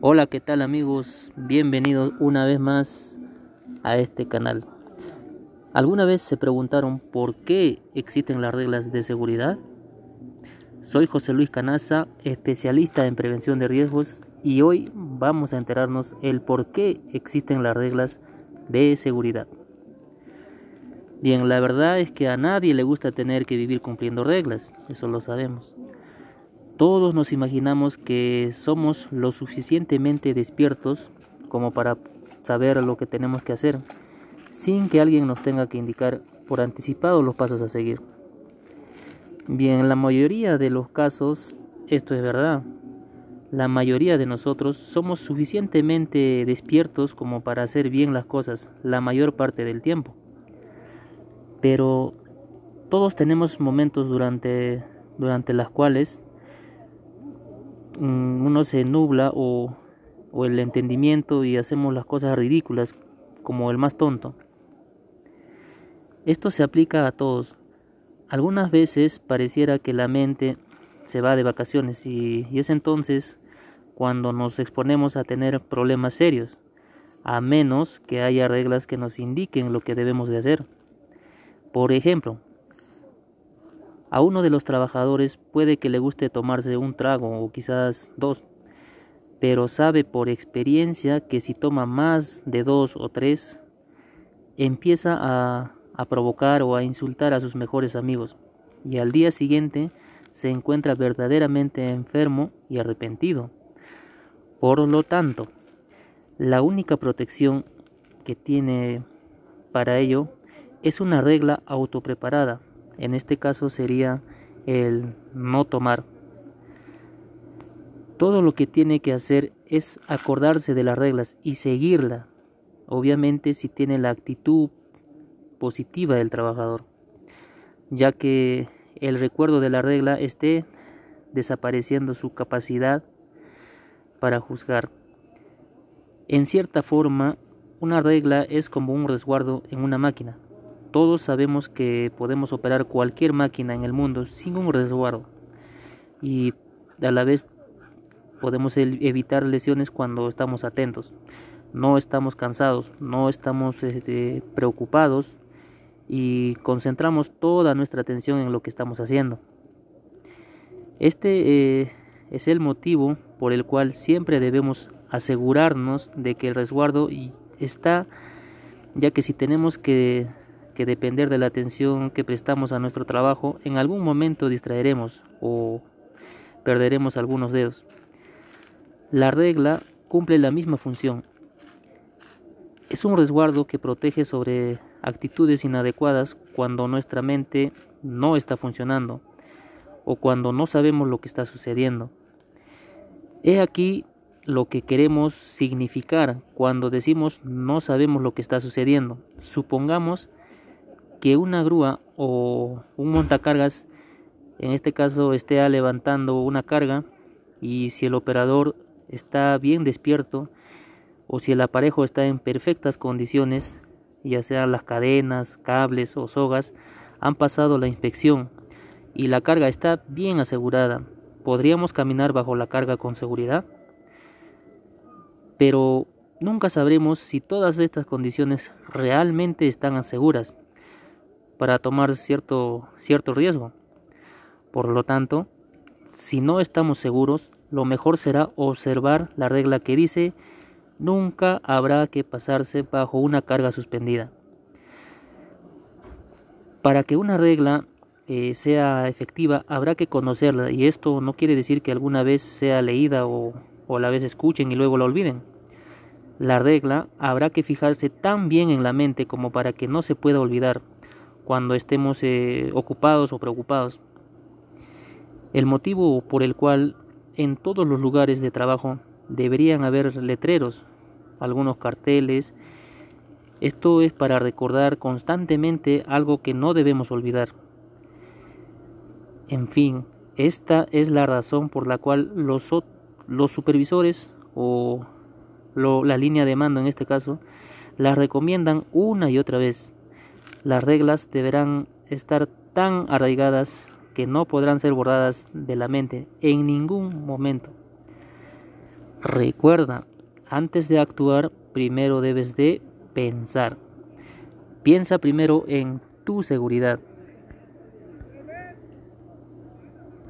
Hola, ¿qué tal amigos? Bienvenidos una vez más a este canal. ¿Alguna vez se preguntaron por qué existen las reglas de seguridad? Soy José Luis Canaza, especialista en prevención de riesgos y hoy vamos a enterarnos el por qué existen las reglas de seguridad. Bien, la verdad es que a nadie le gusta tener que vivir cumpliendo reglas, eso lo sabemos. Todos nos imaginamos que somos lo suficientemente despiertos como para saber lo que tenemos que hacer, sin que alguien nos tenga que indicar por anticipado los pasos a seguir. Bien, en la mayoría de los casos esto es verdad. La mayoría de nosotros somos suficientemente despiertos como para hacer bien las cosas la mayor parte del tiempo. Pero todos tenemos momentos durante, durante las cuales uno se nubla o, o el entendimiento y hacemos las cosas ridículas como el más tonto. Esto se aplica a todos. Algunas veces pareciera que la mente se va de vacaciones y, y, es entonces cuando nos exponemos a tener problemas serios, a menos que haya reglas que nos indiquen lo que debemos de hacer. Por ejemplo, a uno de los trabajadores puede que le guste tomarse un trago o quizás dos, pero sabe por experiencia que si toma más de dos o tres, empieza a, provocar o a insultar a sus mejores amigos y al día siguiente se encuentra verdaderamente enfermo y arrepentido. Por lo tanto, la única protección que tiene para ello es una regla autopreparada en este caso sería el no tomar. Todo lo que tiene que hacer es acordarse de las reglas y seguirla, obviamente si tiene la actitud positiva del trabajador, ya que el recuerdo de la regla esté desapareciendo su capacidad para juzgar. En cierta forma, una regla es como un resguardo en una máquina. Todos sabemos que podemos operar cualquier máquina en el mundo sin un resguardo y a la vez podemos evitar lesiones cuando estamos atentos. No estamos cansados, no estamos este, preocupados y concentramos toda nuestra atención en lo que estamos haciendo. Este eh, es el motivo por el cual siempre debemos asegurarnos de que el resguardo está, ya que si tenemos que que depender de la atención que prestamos a nuestro trabajo, en algún momento distraeremos o perderemos algunos dedos. La regla cumple la misma función. Es un resguardo que protege sobre actitudes inadecuadas cuando nuestra mente no está funcionando o cuando no sabemos lo que está sucediendo. He aquí lo que queremos significar cuando decimos no sabemos lo que está sucediendo. Supongamos que una grúa o un montacargas en este caso esté levantando una carga y si el operador está bien despierto o si el aparejo está en perfectas condiciones, ya sean las cadenas, cables o sogas, han pasado la inspección y la carga está bien asegurada, ¿podríamos caminar bajo la carga con seguridad? Pero nunca sabremos si todas estas condiciones realmente están seguras para tomar cierto, cierto riesgo. Por lo tanto, si no estamos seguros, lo mejor será observar la regla que dice nunca habrá que pasarse bajo una carga suspendida. Para que una regla eh, sea efectiva habrá que conocerla y esto no quiere decir que alguna vez sea leída o, o la vez escuchen y luego la olviden. La regla habrá que fijarse tan bien en la mente como para que no se pueda olvidar cuando estemos eh, ocupados o preocupados. El motivo por el cual en todos los lugares de trabajo deberían haber letreros, algunos carteles. Esto es para recordar constantemente algo que no debemos olvidar. En fin, esta es la razón por la cual los, los supervisores o la línea de mando en este caso las recomiendan una y otra vez las reglas deberán estar tan arraigadas que no podrán ser borradas de la mente en ningún momento. Recuerda, antes de actuar, primero debes de pensar. Piensa primero en tu seguridad.